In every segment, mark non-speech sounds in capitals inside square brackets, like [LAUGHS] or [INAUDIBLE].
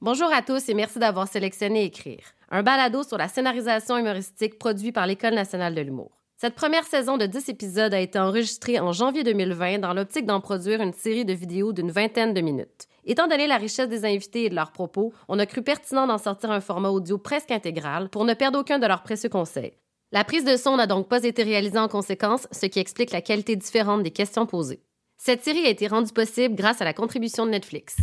Bonjour à tous et merci d'avoir sélectionné Écrire, un balado sur la scénarisation humoristique produit par l'École nationale de l'humour. Cette première saison de 10 épisodes a été enregistrée en janvier 2020 dans l'optique d'en produire une série de vidéos d'une vingtaine de minutes. Étant donné la richesse des invités et de leurs propos, on a cru pertinent d'en sortir un format audio presque intégral pour ne perdre aucun de leurs précieux conseils. La prise de son n'a donc pas été réalisée en conséquence, ce qui explique la qualité différente des questions posées. Cette série a été rendue possible grâce à la contribution de Netflix.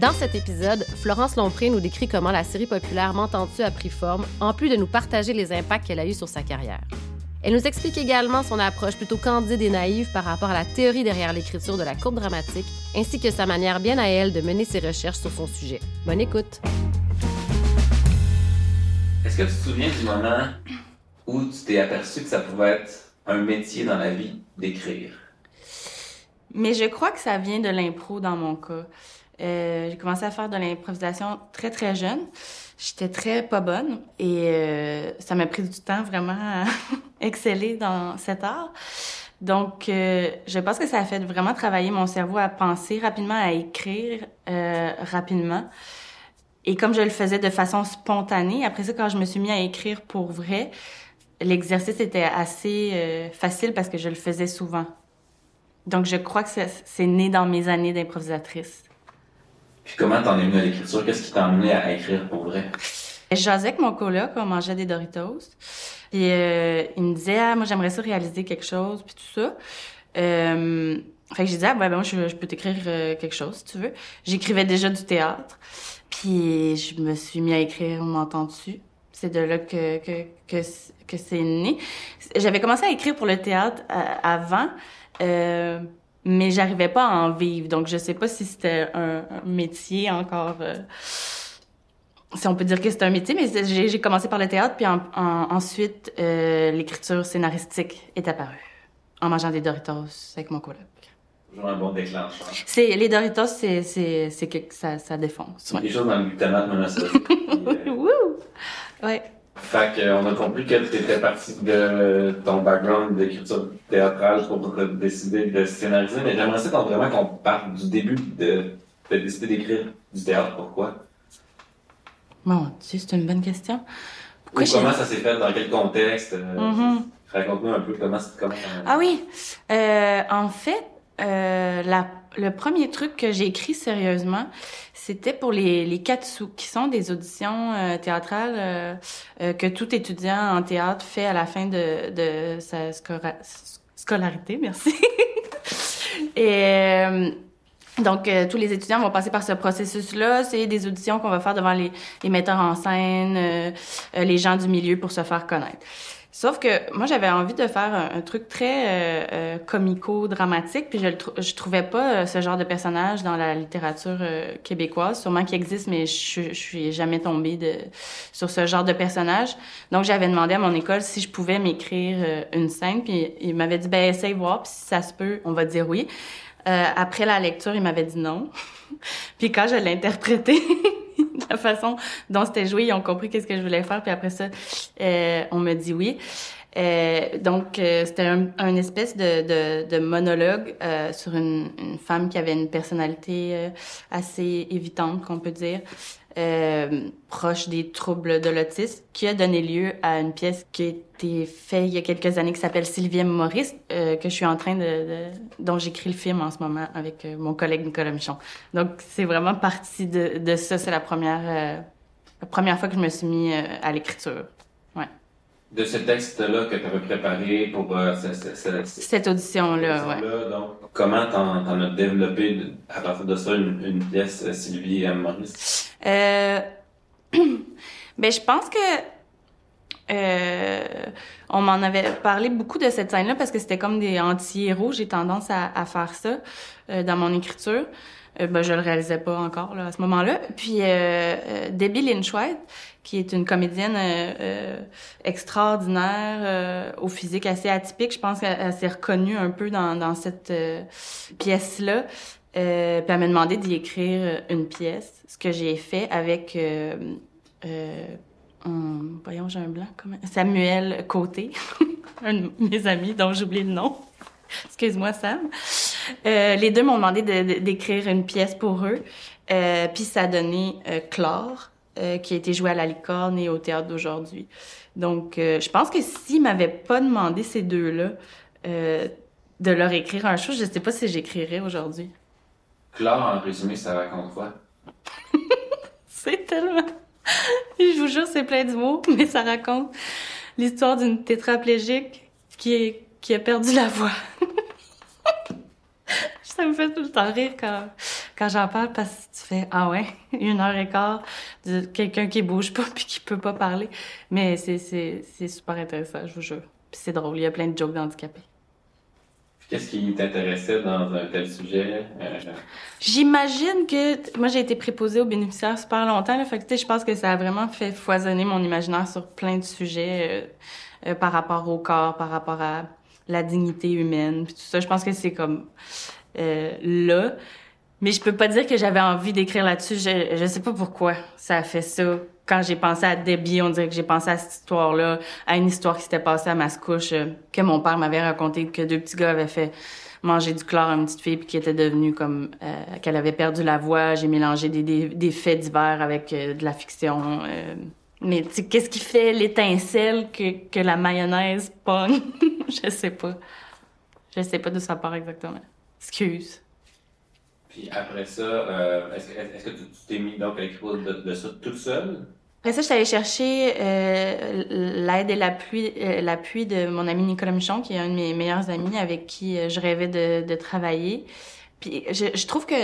Dans cet épisode, Florence Lompré nous décrit comment la série populaire M'entends-tu a pris forme, en plus de nous partager les impacts qu'elle a eus sur sa carrière. Elle nous explique également son approche plutôt candide et naïve par rapport à la théorie derrière l'écriture de la courbe dramatique, ainsi que sa manière bien à elle de mener ses recherches sur son sujet. Bonne écoute. Est-ce que tu te souviens du moment où tu t'es aperçu que ça pouvait être un métier dans la vie d'écrire? Mais je crois que ça vient de l'impro dans mon cas. Euh, j'ai commencé à faire de l'improvisation très, très jeune. J'étais très pas bonne et euh, ça m'a pris du temps vraiment à [LAUGHS] exceller dans cet art. Donc, euh, je pense que ça a fait vraiment travailler mon cerveau à penser rapidement, à écrire euh, rapidement. Et comme je le faisais de façon spontanée, après ça, quand je me suis mis à écrire pour vrai, l'exercice était assez euh, facile parce que je le faisais souvent. Donc, je crois que c'est né dans mes années d'improvisatrice. Puis comment t'en es venu à l'écriture? Qu'est-ce qui t'a amené à écrire pour vrai? Je jasais avec mon coloc, on mangeait des Doritos. Puis euh, il me disait, ah, moi j'aimerais ça réaliser quelque chose, puis tout ça. Euh, fait que j'ai dit, ah, ben, ben moi je, peux t'écrire euh, quelque chose si tu veux. J'écrivais déjà du théâtre. Puis je me suis mis à écrire On m'entend dessus. C'est de là que, que, que, que c'est né. J'avais commencé à écrire pour le théâtre euh, avant. Mais j'arrivais pas à en vivre. Donc, je sais pas si c'était un, un, métier encore. Euh, si on peut dire que c'est un métier, mais j'ai commencé par le théâtre, puis en, en, ensuite, euh, l'écriture scénaristique est apparue en mangeant des Doritos avec mon coloc. Toujours un bon déclencheur. C'est, les Doritos, c'est, c'est, c'est que ça, ça défonce. Ouais. Des choses dans le glutamate monosodique. [LAUGHS] euh... Wouh! Ouais. Fait qu'on a compris que tu étais parti de ton background d'écriture théâtrale pour te décider de scénariser, mais j'aimerais ça vraiment qu'on parte du début de, de décider d'écrire du théâtre. Pourquoi? Mon Dieu, c'est une bonne question. Pourquoi Ou comment ça s'est fait, dans quel contexte? Euh, mm -hmm. Raconte-nous un peu comment c'est comment. Ah oui, euh, en fait, euh, le premier truc que j'ai écrit sérieusement, c'était pour les, les Katsu, qui sont des auditions euh, théâtrales euh, que tout étudiant en théâtre fait à la fin de, sa scolarité. Merci. [LAUGHS] Et donc, tous les étudiants vont passer par ce processus-là. C'est des auditions qu'on va faire devant les, metteurs en scène, les gens du milieu pour se faire connaître. Sauf que moi, j'avais envie de faire un, truc très euh, euh, comico-dramatique, puis je, je trouvais pas ce genre de personnage dans la littérature euh, québécoise, sûrement qu'il existe, mais je, suis jamais tombée sur ce genre de personnage. Donc, j'avais demandé à mon école si je pouvais m'écrire euh, une scène, puis il m'avait dit, ben essaye voir, puis si ça se peut, on va dire oui. Euh, après la lecture, il m'avait dit non. [LAUGHS] puis quand je l'ai [LAUGHS] [LAUGHS] la façon dont c'était joué, ils ont compris qu'est-ce que je voulais faire. Puis après ça, euh, on me dit oui. Euh, donc, euh, c'était un, un, espèce de, de, de monologue euh, sur une, une, femme qui avait une personnalité euh, assez évitante, qu'on peut dire, euh, proche des troubles de l'autisme, qui a donné lieu à une pièce qui a été faite il y a quelques années qui s'appelle Sylvie Maurice, que je suis en train de, de dont j'écris le film en ce moment avec mon collègue Nicolas Michon. Donc, c'est vraiment partie de, de ça. C'est la première la première fois que je me suis mis à l'écriture de ce texte-là que tu avais préparé pour euh, ce, ce, ce, cette audition-là. Ouais. Donc, comment t'en, t'en as développé à partir de ça une, une pièce euh, Sylvie et Maurice? Euh, [CLEARS THROAT] ben, je pense que euh, on m'en avait parlé beaucoup de cette scène-là parce que c'était comme des anti-héros. J'ai tendance à, à, faire ça euh, dans mon écriture. Euh, ben, je le réalisais pas encore là, à ce moment-là. Puis Debbie Lynch White, qui est une comédienne euh, euh, extraordinaire, euh, au physique assez atypique. Je pense qu'elle s'est reconnue un peu dans, cette euh, pièce-là. Puis elle m'a demandé d'y écrire une pièce, ce que j'ai fait avec... Voyons, j'ai un blanc. Samuel Côté, [LAUGHS] un de mes amis dont j'oublie le nom. Excuse-moi, Sam. Les deux m'ont demandé de- de- d'écrire une pièce pour eux. Puis ça a donné euh, Clore, euh, qui a été joué à la licorne et au théâtre d'aujourd'hui. Donc, euh, je pense que s'ils m'avaient pas demandé ces deux-là euh, de leur écrire un show, je sais pas si j'écrirais aujourd'hui. Claire, en résumé, ça raconte quoi? [LAUGHS] C'est tellement... [LAUGHS] Je vous jure, c'est plein d'humour, [LAUGHS] mais ça raconte l'histoire d'une tétraplégique qui, est, qui a perdu la voix. ça me fait tout le temps rire quand, quand j'en parle parce que tu fais « Ah ouais, [LAUGHS] une heure et quart de quelqu'un qui bouge pas [LAUGHS] puis qui peut pas parler. » Mais c'est, c'est, c'est super intéressant, je vous jure. Puis c'est drôle, il y a plein de jokes d'handicapés. Qu'est-ce qui t'intéressait dans un tel sujet? Euh, J'imagine que moi j'ai été préposée aux bénéficiaires super longtemps là, fait que tu sais, je pense que ça a vraiment fait foisonner mon imaginaire sur plein de sujets euh, euh, par rapport au corps, par rapport à la dignité humaine, puis tout ça. Je pense que c'est comme là, mais je peux pas dire que j'avais envie d'écrire là-dessus. Je je sais pas pourquoi ça a fait ça. Quand j'ai pensé à Debbie, on dirait que j'ai pensé à cette histoire-là, à une histoire qui s'était passée à Mascouche, euh, que mon père m'avait raconté que deux petits gars avaient fait manger du chlore à une petite fille puis qui était devenue comme euh, qu'elle avait perdu la voix. J'ai mélangé des, des, des faits divers avec euh, de la fiction. euh. mais qu'est-ce qui fait l'étincelle que, que la mayonnaise pogne? [LAUGHS] Je sais pas. Je sais pas d'où ça part exactement. Excuse. Puis après ça, euh, est-ce que, tu t'es mis donc à l'écriture de, de ça toute seule? Après ça, je suis allée chercher euh, l'aide et l'appui, euh, l'appui de mon ami Nicolas Michon, qui est un de mes meilleurs amis avec qui je rêvais de, travailler. Puis je, je trouve que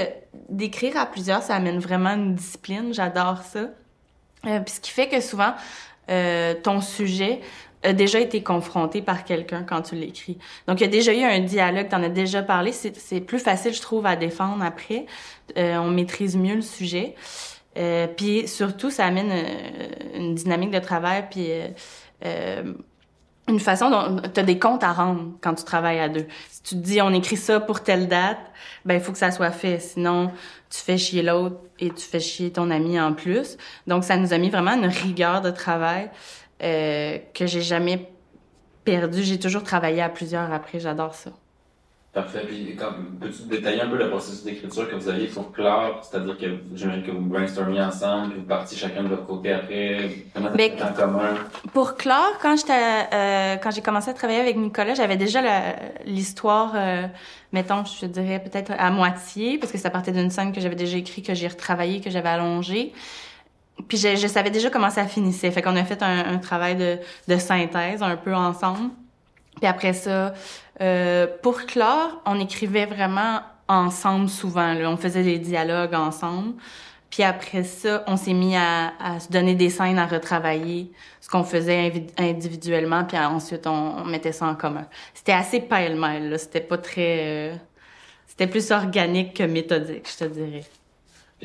d'écrire à plusieurs, ça amène vraiment une discipline. J'adore ça. Puis ce qui fait que souvent, ton sujet a déjà été confronté par quelqu'un quand tu l'écris. Donc, il y a déjà eu un dialogue, tu en as déjà parlé. C'est c'est plus facile, je trouve, à défendre après. Euh, on maîtrise mieux le sujet. Euh, puis surtout, ça amène euh, une dynamique de travail, puis euh, euh, une façon dont tu as des comptes à rendre quand tu travailles à deux. Si tu te dis on écrit ça pour telle date, ben il faut que ça soit fait. Sinon, tu fais chier l'autre et tu fais chier ton ami en plus. Donc ça nous a mis vraiment une rigueur de travail euh, que j'ai jamais perdu. J'ai toujours travaillé à plusieurs après. J'adore ça. Parfait. Puis, peux-tu détailler un peu le processus d'écriture que vous aviez pour Claire? C'est-à-dire que j'imagine que vous brainstormiez ensemble, puis vous partiez chacun de votre côté après. Comment fait en commun? Pour Claire, quand j'étais, euh, quand j'ai commencé à travailler avec Nicolas, j'avais déjà l'histoire, euh, mettons, je dirais peut-être à moitié, parce que ça partait d'une scène que j'avais déjà écrite, que j'ai retravaillé, que j'avais allongée. Puis je, je savais déjà comment ça finissait. Fait qu'on a fait un, un travail de, de synthèse un peu ensemble. Puis après ça, euh, pour Claire, on écrivait vraiment ensemble souvent. Là. On faisait des dialogues ensemble. Puis après ça, on s'est mis à, à se donner des scènes à retravailler, ce qu'on faisait individuellement, puis ensuite on, on mettait ça en commun. C'était assez pêle-mêle. C'était pas très... euh, C'était plus organique que méthodique, je te dirais.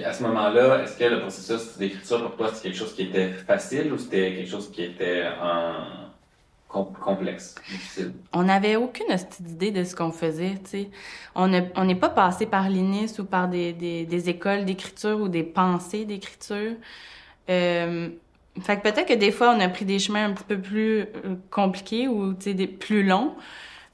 À ce moment-là, est-ce que le processus d'écriture pour toi, c'était quelque chose qui était facile ou c'était quelque chose qui était en com- complexe, difficile? On n'avait aucune d'idée de ce qu'on faisait, tu sais. On ne- on n'est pas passé par l'INIS ou par des, écoles d'écriture ou des pensées d'écriture. Euh, fait que peut-être que des fois, on a pris des chemins un petit peu plus euh, compliqués ou, tu sais, plus longs.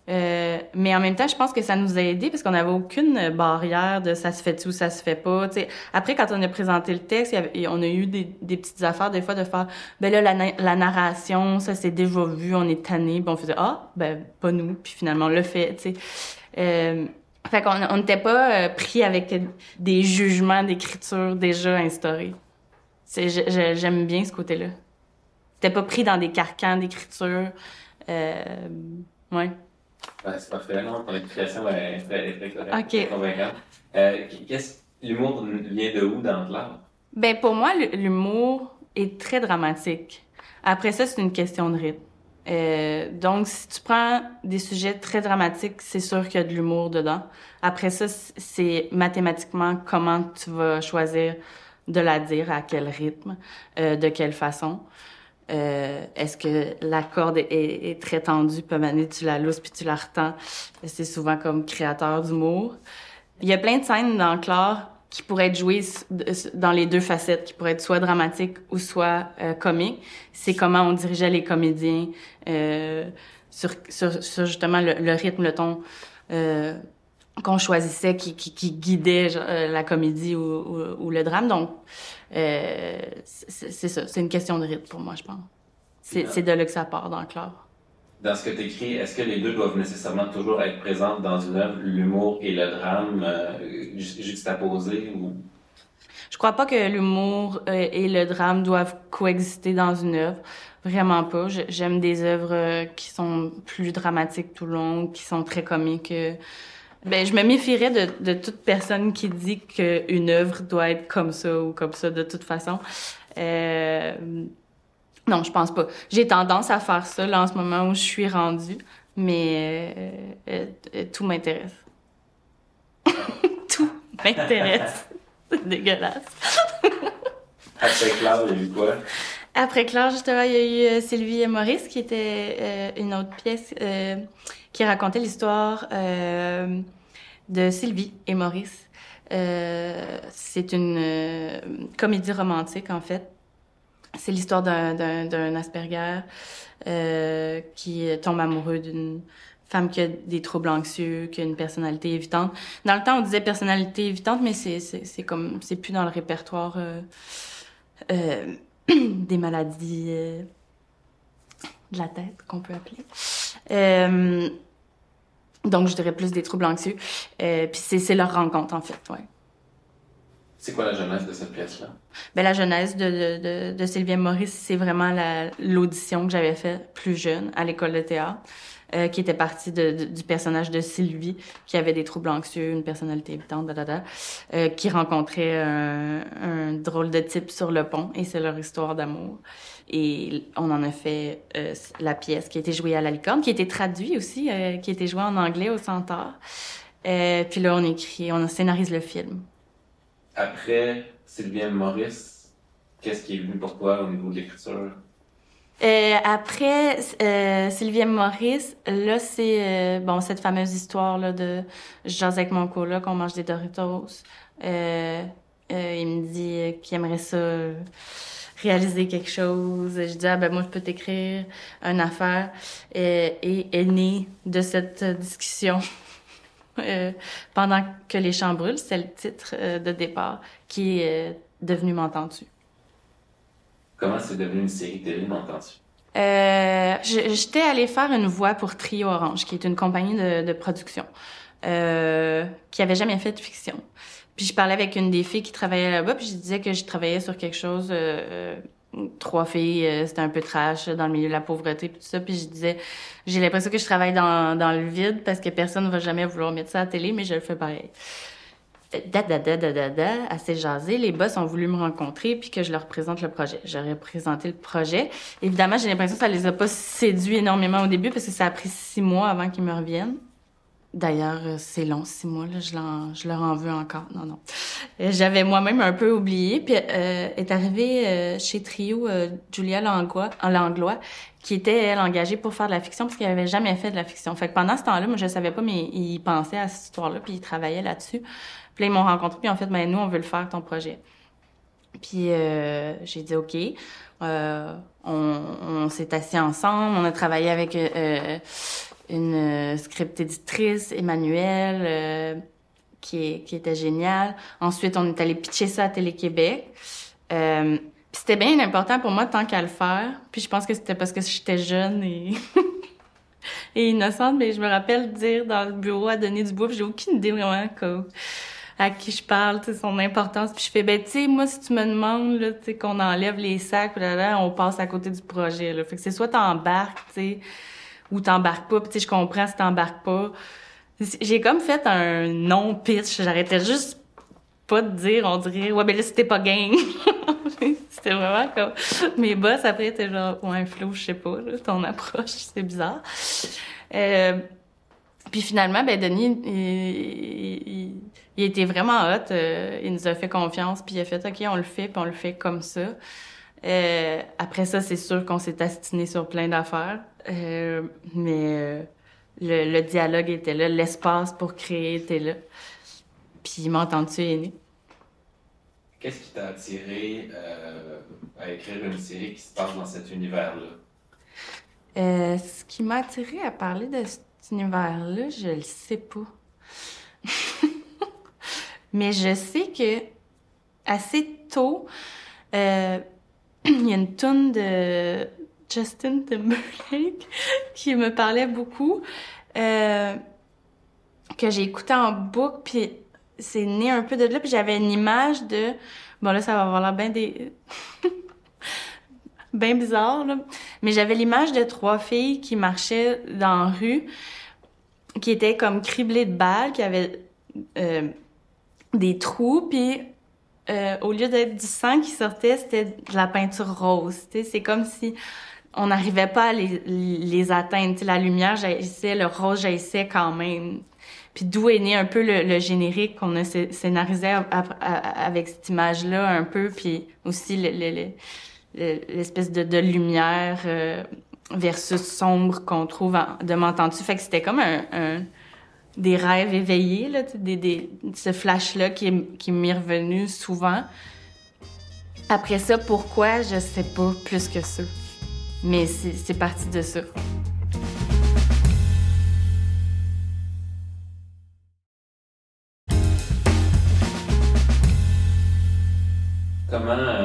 Euh, mais en même temps, je pense que ça nous a aidés parce qu'on n'avait aucune barrière de ça se fait-tu ou ça se fait pas. Tu sais, après, quand on a présenté le texte, on a eu des, petites affaires des fois de faire, ben là, la, na- la narration, ça c'est déjà vu, on est tanné. Puis on faisait, ah, ben pas nous. Puis finalement, on l'a fait, tu sais. Euh, fait qu'on on n'était pas euh, pris avec des jugements d'écriture déjà instaurés. J'aime bien ce côté-là. T'es pas pris dans des carcans d'écriture. Euh, ouais. C'est parfait, non? Ton explication est très, correcte. Ok. convaincante. Euh, qu'est-ce, l'humour vient de où dans Claire? Ben pour moi, l'humour est très dramatique. Après ça, c'est une question de rythme. Euh, donc, si tu prends des sujets très dramatiques, c'est sûr qu'il y a de l'humour dedans. Après ça, c'est mathématiquement comment tu vas choisir de la dire, à quel rythme, euh, de quelle façon. Euh, Est-ce que la corde est, est très tendue, moment donné, tu la lousses puis tu la retends. C'est souvent comme créateur d'humour. Il y a plein de scènes dans Claire qui pourraient être jouées dans les deux facettes, qui pourraient être soit dramatiques ou soit euh, comiques. C'est comment on dirigeait les comédiens euh, sur, sur, sur justement le, le rythme, le ton. Euh, qu'on choisissait qui, qui, qui guidait euh, la comédie ou, ou, ou, le drame. Donc, euh, c'est ça. C'est une question de rythme pour moi, je pense. C'est de là que ça part dans le clair. Dans ce que tu écris, est-ce que les deux doivent nécessairement toujours être présents dans une œuvre, l'humour et le drame euh, juxtaposés ou? Je crois pas que l'humour euh, et le drame doivent coexister dans une œuvre. Vraiment pas. J'aime des œuvres qui sont plus dramatiques tout le long, qui sont très comiques. Ben, je me méfierais de, de toute personne qui dit qu'une œuvre doit être comme ça ou comme ça de toute façon. Euh... Non, je pense pas. J'ai tendance à faire ça là en ce moment où je suis rendue, mais euh, tout m'intéresse. [LAUGHS] tout m'intéresse. [LAUGHS] C'est dégueulasse. [LAUGHS] Après Claire, il y a eu quoi? Après Claire, justement, il y a eu euh, Sylvie et Maurice, qui était euh, une autre pièce euh, qui racontait l'histoire euh, de Sylvie et Maurice. Euh, c'est une comédie romantique, en fait. C'est l'histoire d'un Asperger qui tombe amoureux d'une femme qui a des troubles anxieux, qui a une personnalité évitante. Dans le temps, on disait personnalité évitante, mais c'est, comme, c'est plus dans le répertoire euh, euh, [CLEARS THROAT] des maladies euh, de la tête, qu'on peut appeler. Donc, je dirais plus des troubles anxieux. Euh, puis c'est, c'est leur rencontre, en fait, ouais. C'est quoi la genèse de cette pièce-là? Ben, la genèse de, de, de, de Sylvia Maurice, c'est vraiment la, l'audition que j'avais faite plus jeune à l'école de théâtre. Euh, qui était partie de, du personnage de Sylvie, qui avait des troubles anxieux, une personnalité évitante, euh, qui rencontrait un, un, drôle de type sur le pont, et c'est leur histoire d'amour. Et on en a fait euh, la pièce qui a été jouée à la licorne, qui a été traduite aussi, euh, qui a été jouée en anglais au Centaure. Euh, puis là, on écrit, on scénarise le film. Après Sylvienne Maurice, qu'est-ce qui est venu pour toi au niveau de l'écriture? Euh, après Sylvie Maurice, là c'est bon cette fameuse histoire là de je avec mon coloc, qu'on mange des Doritos. Il me dit qu'il aimerait ça réaliser quelque chose. Je dis ah ben moi je peux t'écrire une affaire et est née de cette discussion. [LAUGHS] pendant que les champs brûlent, c'est le titre de départ qui est devenu M'entends-tu? Comment c'est devenu une série télé, m'entends-tu? Euh, J'étais allée faire une voix pour Trio Orange, qui est une compagnie de, de production, euh, qui avait jamais fait de fiction. Puis je parlais avec une des filles qui travaillait là-bas, puis je disais que je travaillais sur quelque chose, euh, trois filles, euh, c'était un peu trash dans le milieu de la pauvreté, puis tout ça. Puis je disais, j'ai l'impression que je travaille dans, dans le vide parce que personne ne va jamais vouloir mettre ça à la télé, mais je le fais pareil da, da, da, da, da, da, assez jasé. Les boss ont voulu me rencontrer puis que je leur présente le projet. J'aurais présenté le projet. Évidemment, j'ai l'impression que ça les a pas séduits énormément au début parce que ça a pris six mois avant qu'ils me reviennent. D'ailleurs, euh, c'est long, six mois, là, je, je leur en veux encore. Non, non. Euh, j'avais moi-même un peu oublié. Puis euh, est arrivée euh, chez Trio euh, Julia Langlois, Langlois, qui était, elle, engagée pour faire de la fiction parce qu'elle avait jamais fait de la fiction. Fait que pendant ce temps-là, moi, je savais pas, mais ils pensaient à cette histoire-là, puis ils travaillaient là-dessus. Puis là, ils m'ont rencontré, puis en fait, ben, nous, on veut le faire, ton projet. Puis euh, j'ai dit OK. Euh, on, s'est assis ensemble, on a travaillé avec euh, une script éditrice, Emmanuelle, euh, qui, qui était géniale. Ensuite, on est allé pitcher ça à Télé-Québec. Euh, c'était bien important pour moi tant qu'à le faire. Puis je pense que c'était parce que j'étais jeune et [LAUGHS] et innocente, mais je me rappelle dire dans le bureau à Denis Dubois, j'ai aucune idée vraiment quoi à qui je parle, son importance. Puis je fais, ben, tu sais, moi, si tu me demandes, là, tu sais, qu'on enlève les sacs, là, là, on passe à côté du projet, là. Fait que c'est soit t'embarques, tu sais, ou t'embarques pas. Puis tu sais, je comprends si t'embarques pas. J'ai comme fait un non-pitch. J'arrêtais juste pas de dire, on dirait, ouais, ben là, c'était pas gang. [LAUGHS] c'était vraiment comme, mes boss, après, étaient genre, ouais, Flo, je sais pas, là, ton approche, c'est bizarre. Euh, puis finalement, ben Denis, il, il, il était vraiment hot. Euh, il nous a fait confiance, puis il a fait OK, on le fait, puis on le fait comme ça. Euh, après ça, c'est sûr qu'on s'est astiné sur plein d'affaires, euh, mais euh, le, le, dialogue était là, l'espace pour créer était là. Puis m'entends-tu est né. Qu'est-ce qui t'a attiré euh, à écrire une série qui se passe dans cet univers-là? ce qui m'a attiré à parler de univers-là, je le sais pas. [LAUGHS] Mais je sais que assez tôt, euh, [CLEARS THROAT] il y a une tonne de Justin Timberlake [LAUGHS] qui me parlait beaucoup, euh, que j'ai écouté en boucle, puis c'est né un peu de là, puis j'avais une image de... Bon, là, ça va avoir l'air bien des... [LAUGHS] bien bizarre, là. Mais j'avais l'image de trois filles qui marchaient dans la rue, qui étaient comme criblées de balles, qui avaient euh, des trous, puis euh, au lieu d'être du sang qui sortait, c'était de la peinture rose. C'est comme si on n'arrivait pas à les, les atteindre. la lumière jaillissait, le rose jaillissait quand même. Puis d'où est né un peu le, générique qu'on a scénarisé avec cette image-là un peu, puis aussi l'espèce de, de, lumière euh, versus sombre qu'on trouve de m'entends-tu. Fait que c'était comme un, des rêves éveillés, ce flash-là qui, qui m'est revenu souvent. Après ça, pourquoi, je sais pas plus que ça. Mais c'est parti de ça. Comment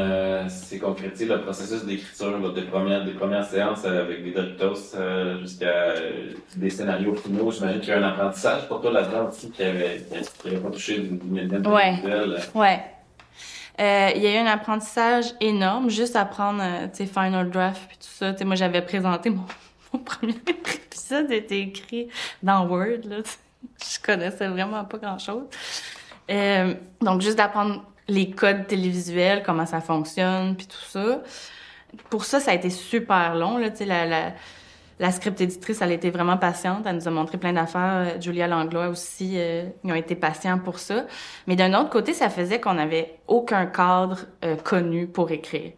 euh, concrétisé le processus d'écriture des premières, des premières séances avec des Doritos euh, jusqu'à euh, des scénarios finaux? J'imagine qu'il y a un apprentissage pour toi là-dedans aussi qui avait, qui avait pas touché d'une ouais. Ouais. Euh, il y a eu un apprentissage énorme, juste apprendre, euh, tu sais, Final Draft puis tout ça. Moi, j'avais présenté mon, [LAUGHS] mon premier épisode, était écrit dans Word, là. Je connaissais vraiment pas grand-chose. Euh, donc, juste d'apprendre les codes télévisuels, comment ça fonctionne, puis tout ça. Pour ça, ça a été super long, là, la, la la script éditrice, elle été vraiment patiente. Elle nous a montré plein d'affaires. Julia Langlois aussi, euh, ils ont été patients pour ça. Mais d'un autre côté, ça faisait qu'on n'avait aucun cadre euh, connu pour écrire.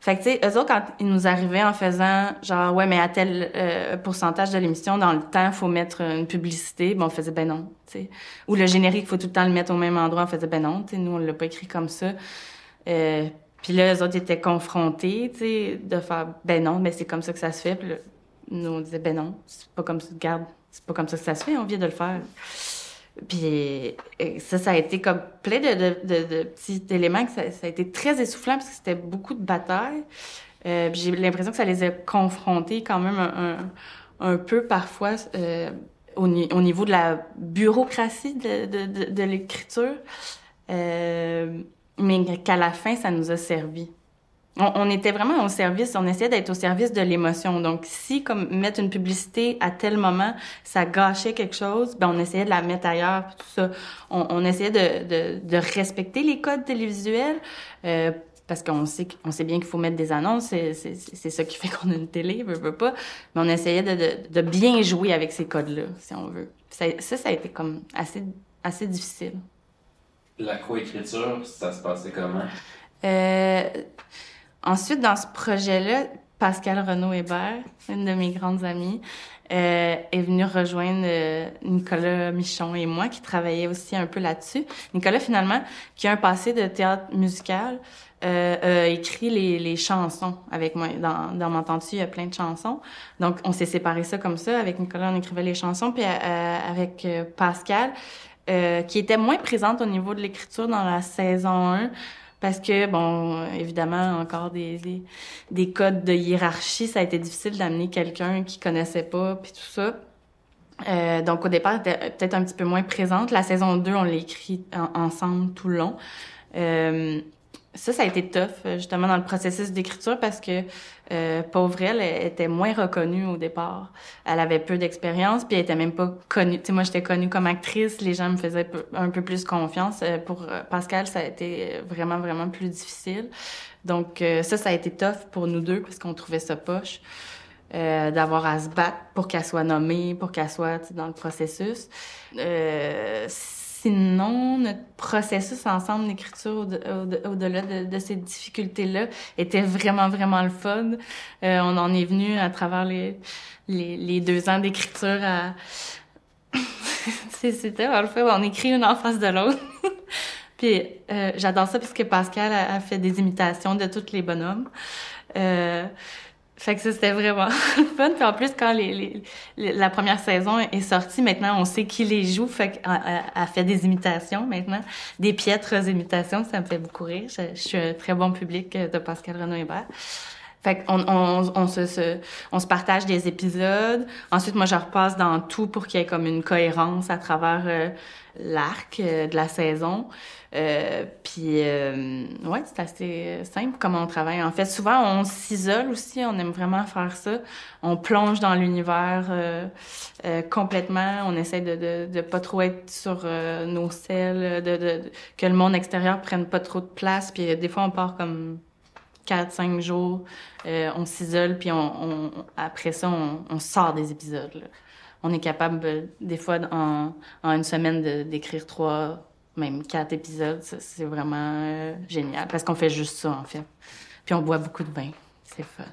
Fait que, tu sais, eux autres, quand ils nous arrivaient en faisant, genre, ouais, mais à tel euh, pourcentage de l'émission, dans le temps, faut mettre une publicité, bon, on faisait, ben non, tu sais. Ou le générique, faut tout le temps le mettre au même endroit, on faisait, ben non, tu sais, nous, on l'a pas écrit comme ça. puis là, eux autres étaient confrontés, tu sais, de faire, ben non, mais c'est comme ça que ça se fait. Puis nous, on disait, ben non, c'est pas comme ça, garde, c'est pas comme ça que ça se fait, on vient de le faire. Puis ça, ça a été comme plein de, de, petits éléments que ça, a été très essoufflant parce que c'était beaucoup de batailles. Euh, j'ai l'impression que ça les a confrontés quand même un, un, peu parfois euh, au, au, niveau de la bureaucratie de, de, l'écriture. Euh, mais qu'à la fin, ça nous a servi on, était vraiment au service, on essayait d'être au service de l'émotion. Donc, si, comme mettre une publicité à tel moment, ça gâchait quelque chose, ben on essayait de la mettre ailleurs, tout ça. On, essayait de, de, respecter les codes télévisuels, euh, parce qu'on sait, on sait bien qu'il faut mettre des annonces, c'est, c'est, ça qui fait qu'on a une télé, veut, veut pas. Mais on essayait de, de, bien jouer avec ces codes-là, si on veut. Ça, ça, ça a été comme assez, assez difficile. La coécriture, ça se passait comment? Euh, Ensuite, dans ce projet-là, Pascal Renaud Hébert, une de mes grandes amies, euh, est venue rejoindre euh, Nicolas Michon et moi, qui travaillaient aussi un peu là-dessus. Nicolas, finalement, qui a un passé de théâtre musical, euh, a écrit les, les, chansons avec moi. Dans, dans M'entends-tu, il y a plein de chansons. Donc, on s'est séparé ça comme ça. Avec Nicolas, on écrivait les chansons. Puis euh, avec Pascal, qui était moins présente au niveau de l'écriture dans la saison 1, parce que, bon, évidemment, encore des, des, des codes de hiérarchie, ça a été difficile d'amener quelqu'un qui connaissait pas, puis tout ça. Euh, donc, au départ, peut-être un petit peu moins présente. La saison 2, on l'a écrit ensemble tout le long. Euh, ça, ça a été tough, euh, justement, dans le processus d'écriture parce que euh, pauvre elle, était moins reconnue au départ. Elle avait peu d'expérience, puis elle était même pas connue. Tu sais, moi, j'étais connue comme actrice, les gens me faisaient un peu plus confiance. Euh, pour euh, Pascal, ça a été vraiment, vraiment plus difficile. Donc, ça, ça a été tough pour nous deux parce qu'on trouvait ça poche. d'avoir à se battre pour qu'elle soit nommée, pour qu'elle soit dans le processus. Sinon, notre processus ensemble d'écriture au-delà de, ces difficultés-là était vraiment, vraiment le fun. Euh, on en est venu à travers les, deux ans d'écriture à... [LAUGHS] C'était le fun. On écrit une en face de l'autre. [LAUGHS] Puis euh, j'adore ça parce que Pascal a, fait des imitations de tous les bonhommes. Euh, Fait que ça, c'était vraiment [LAUGHS] fun. Puis en plus, quand les, les, la première saison est sortie, maintenant, on sait qui les joue. Fait qu'elle fait des imitations maintenant, des piètres imitations. Ça me fait beaucoup rire. Je, suis un très bon public de Pascal Renaud Hébert. Fait qu'on on, se, partage des épisodes. Ensuite, moi, je repasse dans tout pour qu'il y ait comme une cohérence à travers euh, l'arc euh, de la saison. Euh, puis, euh, ouais, c'est assez simple comment on travaille. En fait, souvent, on s'isole aussi. On aime vraiment faire ça. On plonge dans l'univers complètement. On essaie de, de, pas trop être sur nos selles, que le monde extérieur prenne pas trop de place. Puis, des fois, on part comme 4, 5 jours. on s'isole, puis on, après ça, on, sort des épisodes. On est capable, des fois, en, en une semaine, d'écrire trois même quatre épisodes, c'est vraiment euh, génial parce qu'on fait juste ça en fait. Puis on boit beaucoup de vin, c'est fun.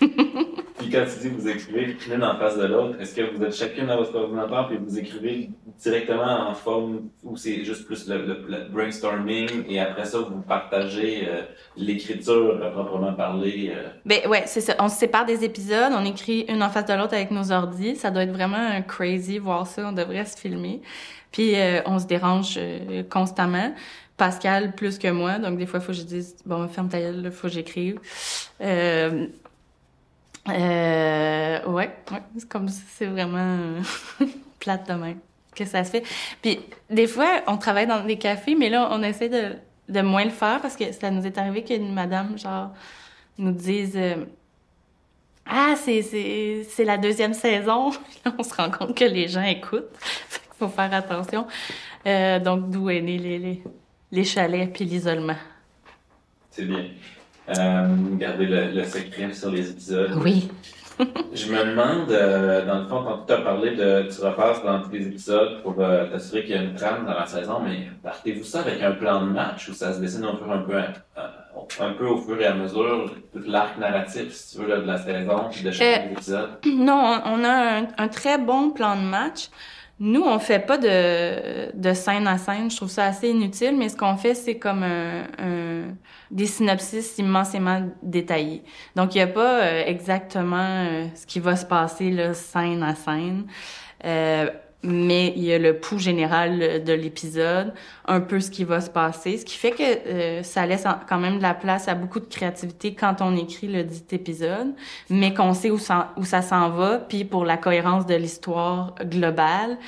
[LAUGHS] puis quand tu dis vous écrivez l'une en face de l'autre, est-ce que vous êtes chacune à votre ordinateur puis vous écrivez directement en forme ou c'est juste plus le, brainstorming et après ça vous partagez euh, l'écriture proprement parler? Euh? Ben ouais, c'est ça. On se sépare des épisodes, on écrit une en face de l'autre avec nos ordis. Ça doit être vraiment crazy voir ça. On devrait se filmer. Puis euh, on se dérange euh, constamment. Pascal plus que moi, donc des fois il faut que je dise bon ferme ta gueule, il faut que j'écrive. Euh, euh, ouais, ouais, c'est comme c'est vraiment [LAUGHS] plate de même que ça se fait. Puis des fois on travaille dans des cafés, mais là on essaie de de moins le faire parce que ça nous est arrivé qu'une madame genre nous dise ah c'est la deuxième saison. [LAUGHS] on se rend compte que les gens écoutent [LAUGHS] faut faire attention. Euh, donc, d'où est né les, les, les chalets puis l'isolement. C'est bien. Euh, garder le, le, secret sur les épisodes. Oui. [LAUGHS] je me demande, euh, dans le fond, quand tu as parlé de tu repasses dans tous les épisodes pour euh, t'assurer qu'il y a une trame dans la saison, mais partez-vous ça avec un plan de match ou ça se dessine un peu, un peu, un, peu au fur et à mesure, tout l'arc narratif, si tu veux, là, de la saison de chaque épisode? [CLEARS THROAT] Non, on a un, un, très bon plan de match. Nous, on fait pas de, de scène à scène. Je trouve ça assez inutile, mais ce qu'on fait, c'est comme un, des synopsis immensément détaillés. Donc, il n'y a pas euh, exactement euh, ce qui va se passer là, scène à scène. Euh, mais il y a le pouls général de l'épisode, un peu ce qui va se passer, ce qui fait que euh, ça laisse quand même de la place à beaucoup de créativité quand on écrit le dit épisode, mais qu'on sait où ça, s'en va, puis pour la cohérence de l'histoire globale,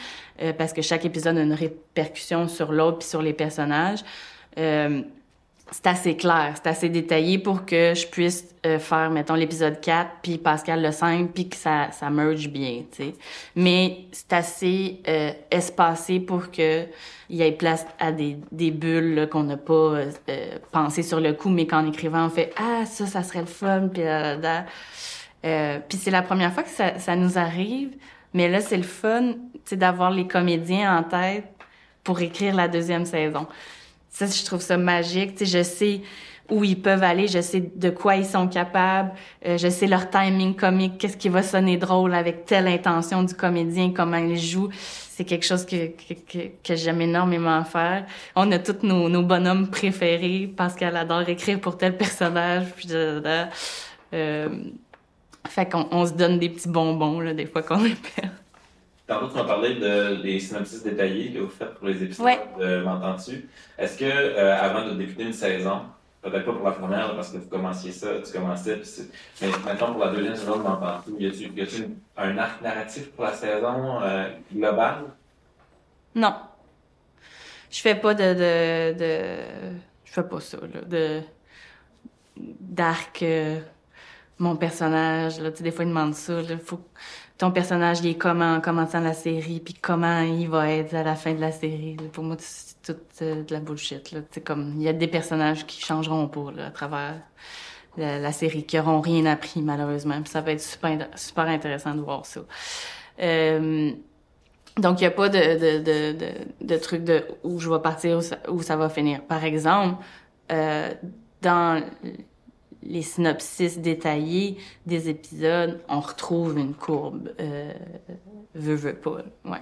euh, parce que chaque épisode a une répercussion sur l'autre puis sur les personnages. Euh, c'est assez clair, c'est assez détaillé pour que je puisse euh, faire, mettons, l'épisode 4, puis Pascal le 5, puis que ça, ça merge bien, tu sais. Mais c'est assez euh, espacé pour que il y ait place à des, des bulles qu'on n'a pas euh, pensé sur le coup, mais qu'en écrivant, on fait « Ah, ça, ça serait le fun », puis euh, Puis c'est la première fois que ça, ça nous arrive, mais là, c'est le fun, tu sais, d'avoir les comédiens en tête pour écrire la deuxième saison. Ça, je trouve ça magique. Tu je sais où ils peuvent aller, je sais de quoi ils sont capables, euh, je sais leur timing comique, qu'est-ce qui va sonner drôle avec telle intention du comédien, comment il joue. C'est quelque chose que, que, que, j'aime énormément faire. On a tous nos, nos bonhommes préférés parce qu'elle adore écrire pour tel personnage. Puis euh, fait qu'on on se donne des petits bonbons là, des fois qu'on est perdu. Tantôt, tu m'as parlé de, des synopsis détaillés que vous faites pour les épisodes de M'entends-tu? Est-ce que, euh, avant de débuter une saison, peut-être pas pour la première, parce que vous commenciez ça, tu commençais, mais maintenant pour la deuxième saison de M'entends-tu, y a-t-il un arc narratif pour la saison euh, globale? Non. Je fais pas de, de, de... je fais pas ça, là, de d'arc... Euh, mon personnage, là, tu sais, des fois, ils demandent ça, là, faut ton personnage, il est comment en commençant la série, puis comment il va être à la fin de la série. Pour moi, c'est tout euh, de la bullshit. Là. comme, il y a des personnages qui changeront pas là, à travers la, série, qui auront rien appris, malheureusement. Puis ça va être super, super intéressant de voir ça. Euh, donc, il n'y a pas de, de, de, de, de truc de où je vais partir, où ça, où ça va finir. Par exemple, euh, dans les synopsis détaillés des épisodes, on retrouve une courbe. Euh, veut, veut pas. Ouais.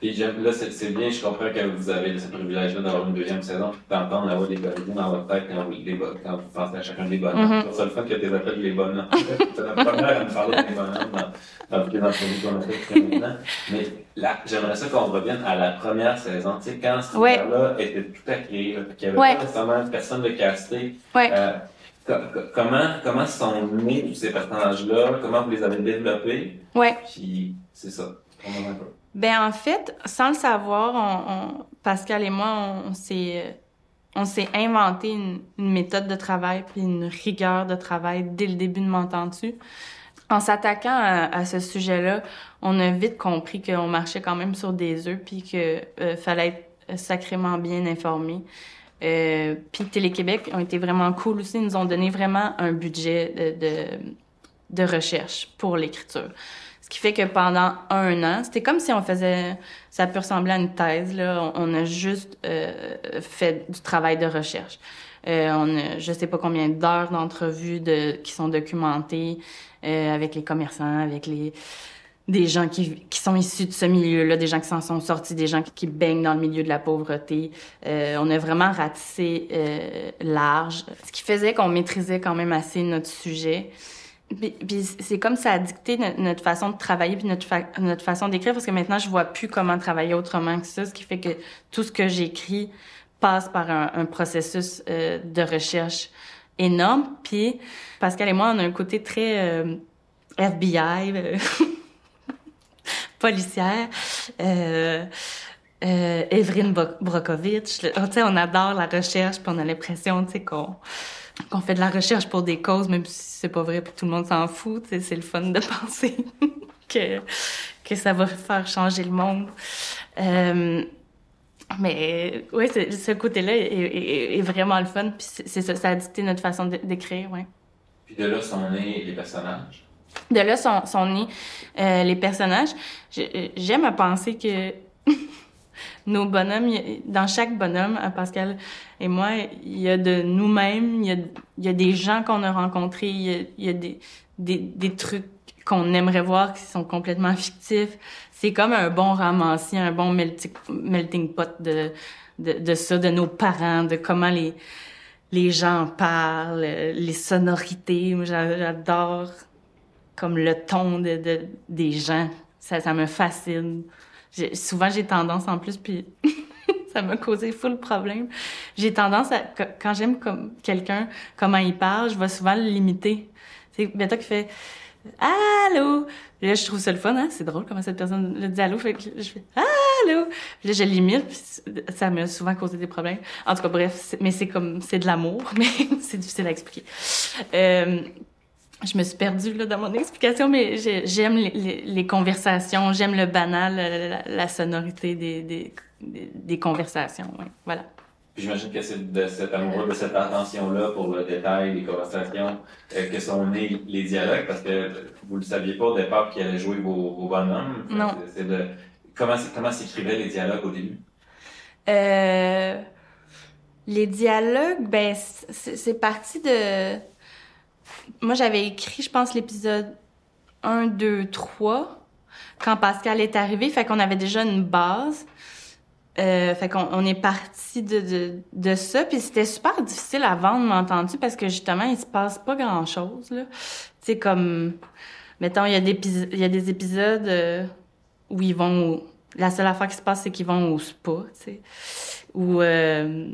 Puis j'aime- là, c'est c'est bien, je comprends que vous avez ce privilège-là d'avoir une deuxième saison, d'entendre la voix des comédiens dans votre tête quand vous, les, quand vous pensez à chacun des bonhommes. Mhm. C'est pour ça le fun que tu les appelles les bonhommes. [LAUGHS] C'est la première à me parler des bonhommes dans, dans toutes les entrevues qu'on a faites jusqu'à maintenant. Mais là, j'aimerais ça qu'on revienne à la première saison. Tu sais, quand ce Ouais. là était tout à créer, qu'il n'y avait Ouais. pas nécessairement personne de casté, Ouais. euh, comment, comment sont nés tous ces personnages-là? Comment vous les avez développés? Ouais. Puis, c'est ça. On en. Ben en fait, sans le savoir, on, on- Pascal et moi, on, s'est euh, on s'est inventé une, une méthode de travail puis une rigueur de travail dès le début de M'entends-tu? En s'attaquant à, à ce sujet-là, on a vite compris qu'on marchait quand même sur des œufs puis que euh, fallait être sacrément bien informé. Euh, puis Télé-Québec ont été vraiment cool aussi, ils nous ont donné vraiment un budget de, de, recherche pour l'écriture. Ce qui fait que pendant un an, c'était comme si on faisait, ça peut ressembler à une thèse, là. On, a juste euh, fait du travail de recherche. Euh, on a, je sais pas combien d'heures d'entrevues de, qui sont documentées euh, avec les commerçants, avec les des gens qui, qui sont issus de ce milieu-là, des gens qui s'en sont sortis, des gens qui, baignent dans le milieu de la pauvreté. Euh, on a vraiment ratissé euh, large, ce qui faisait qu'on maîtrisait quand même assez notre sujet. Puis, puis c'est comme ça a dicté notre, notre façon de travailler puis notre, fa- notre façon d'écrire parce que maintenant je vois plus comment travailler autrement que ça, ce qui fait que tout ce que j'écris passe par un, un processus euh, de recherche énorme. Puis Pascal et moi, on a un côté très euh, FBI, euh, [LAUGHS] [LAUGHS] policière. Euh, euh, Evelyn Bro- Brokovich, le- oh, on adore la recherche, puis on a l'impression, qu'on qu'on fait de la recherche pour des causes, même si c'est pas vrai, puis tout le monde s'en fout. C'est le fun de [LAUGHS] penser que, que ça va faire changer le monde. Euh, mais oui, ce côté-là est, est- est vraiment le fun, puis c'est ça, ça a dicté notre façon d'écrire, ouais. Puis de là sont nés les personnages. De là sont, sont nés euh, les personnages. Je- J'aime à penser que [LAUGHS] nos bonhommes, dans chaque bonhomme, à Pascal et moi, il y a de nous-mêmes, il y a, il y a des gens qu'on a rencontrés, il y a, y a des, des, des trucs qu'on aimerait voir qui sont complètement fictifs. C'est comme un bon ramassis, un bon melting, pot de, de, de ça, de nos parents, de comment les, les gens parlent, les sonorités. J'adore comme le ton de, de- des gens. Ça, ça me fascine. Souvent, j'ai tendance, en plus, puis [LAUGHS] ça m'a causé full problème. J'ai tendance à, quand j'aime comme quelqu'un, comment il parle, je vais souvent l'imiter. C'est Beta qui fait Allô! Puis là, je trouve ça le fun, hein? C'est drôle comment cette personne le dit allô. Fait que je fais Allô! Puis là, je l'imite, puis ça m'a souvent causé des problèmes. En tout cas, bref, mais c'est comme, c'est de l'amour, [LAUGHS] mais c'est difficile à expliquer. Euh, je me suis perdue là, dans mon explication, mais j'ai- j'aime les, les- les conversations, j'aime le banal, la, la- sonorité des, des, des, des conversations. Ouais. Voilà. J'imagine que c'est de cet amour, de cette attention-là pour le détail, les conversations, euh, que sont nés les dialogues, parce que vous ne le saviez pas au départ qui allait jouer vos, vos bonhommes. Non. c'est- C'est de comment s'écrivaient les dialogues au début? Euh, les dialogues, ben, c'est parti de. Moi, j'avais écrit, je pense, l'épisode 1, 2, 3 quand Pascal est arrivé. Fait qu'on avait déjà une base. Euh, fait qu'on on est parti de, de, ça. Puis c'était super difficile à vendre, m'entends-tu, parce que justement, il se passe pas grand-chose, là. Tu sais, comme... Mettons, il y, a des y a des épisodes euh, où ils vont... au- La seule affaire qui se passe, c'est qu'ils vont au spa, tu sais. Ou euh,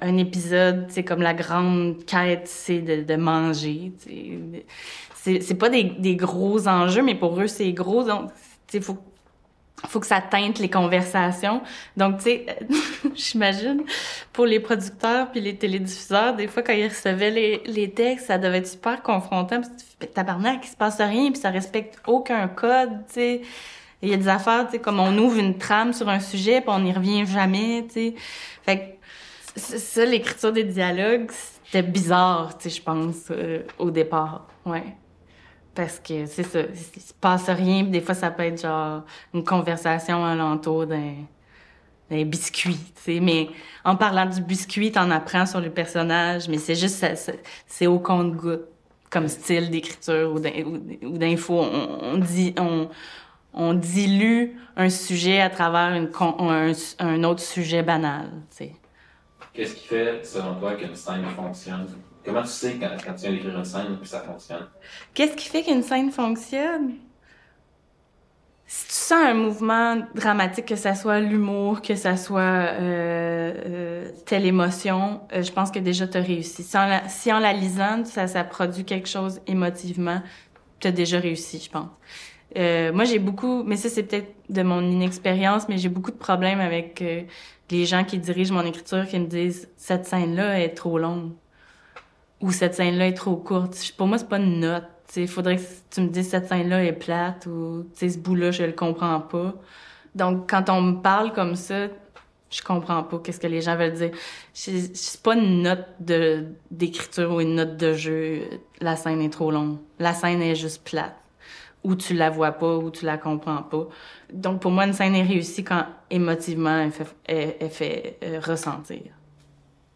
un épisode, c'est comme la grande quête, c'est de, de manger. C'est pas des, des gros enjeux, mais pour eux, c'est gros. Donc, sais, faut faut que ça teinte les conversations. Donc, tu sais, [LAUGHS] j'imagine, pour les producteurs puis les télédiffuseurs, des fois, quand ils recevaient les, les textes, ça devait être super confrontant. Parce que tu fais, tabarnak, il se passe rien, puis ça respecte aucun code, tu sais. Il y a des affaires, tu sais, comme on ouvre une trame sur un sujet, puis on n'y revient jamais, tu sais. Fait que ça, l'écriture des dialogues, c'était bizarre, tu sais, je pense, euh, au départ. Ouais. Parce que c'est ça, il se passe rien, des fois ça peut être genre une conversation alentour d'un d'un biscuit, tu sais. Mais en parlant du biscuit, t'en apprends sur le personnage, mais c'est juste, ça- c'est au compte-goutte comme style d'écriture ou d'in- ou- ou d'info. On, dit, on, dilue un sujet à travers un, un autre sujet banal. sais. Qu'est-ce qui fait, selon toi, qu'une scène fonctionne? Comment tu sais quand, tu viens d'écrire une scène que ça fonctionne? Qu'est-ce qui fait qu'une scène fonctionne? Si tu sens un mouvement dramatique, que ça soit l'humour, que ça soit euh, euh, telle émotion, euh, je pense que déjà tu as réussi. Si en, la, si en la lisant, ça, ça produit quelque chose émotivement, tu as déjà réussi, je pense. Euh, moi, j'ai beaucoup, mais ça, c'est peut-être de mon inexpérience, mais j'ai beaucoup de problèmes avec euh, les gens qui dirigent mon écriture qui me disent cette scène-là est trop longue ou cette scène-là est trop courte. Pour moi, c'est pas une note. Il faudrait que tu me dises cette scène-là est plate ou ce bout-là, je le comprends pas. Donc, quand on me parle comme ça, je comprends pas qu'est-ce que les gens veulent dire. C'est pas une note d'écriture ou une note de jeu. La scène est trop longue. La scène est juste plate. Ou tu la vois pas, ou tu la comprends pas. Donc pour moi, une scène est réussie quand émotivement elle fait, elle, fait euh, ressentir.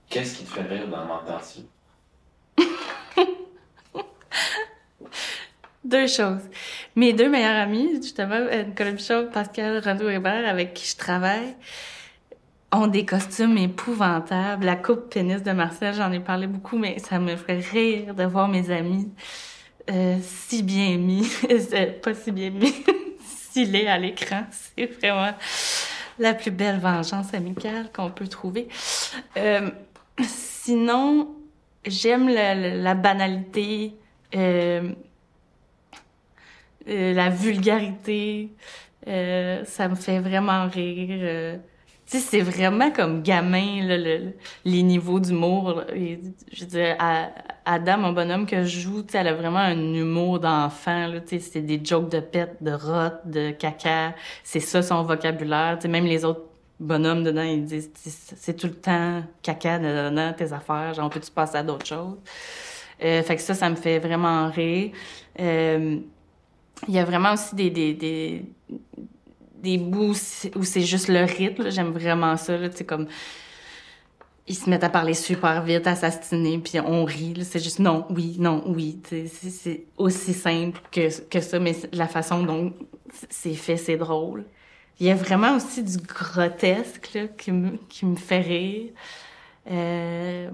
Qu'est-ce qui te fait rire dans Mentation? [LAUGHS] deux choses. Mes deux meilleurs amis, justement, Nicolas Bichot, Pascal Rondeau-Hébert, avec qui je travaille, ont des costumes épouvantables. La coupe pénis de Marcel, j'en ai parlé beaucoup, mais ça me fait rire de voir mes amis euh, si bien mis. [LAUGHS] pas si bien mis, [LAUGHS] s'il est à l'écran. C'est vraiment la plus belle vengeance amicale qu'on peut trouver. Euh, sinon, j'aime la, banalité, euh, la vulgarité. Ça me fait vraiment rire. C'est vraiment comme gamin, là, le, les niveaux d'humour. Je veux dire, Adam, mon bonhomme que je joue, elle a vraiment un humour d'enfant, c'est des jokes de pète, de rot, de caca. C'est ça son vocabulaire. Même les autres bonhommes dedans, ils disent, c'est tout le temps caca dedans, tes affaires, genre, peux-tu passer à d'autres choses? Euh, fait que ça, ça me fait vraiment rire. Euh, il y a vraiment aussi des, des, des, des bouts où c'est juste le rythme. J'aime vraiment ça. Là, comme ils se mettent à parler super vite, à s'astiner, puis on rit. C'est juste non, oui, non, oui. C'est aussi simple que, que ça, mais la façon dont c'est fait, c'est drôle. Il y a vraiment aussi du grotesque là, qui, me, qui me fait rire. Euh...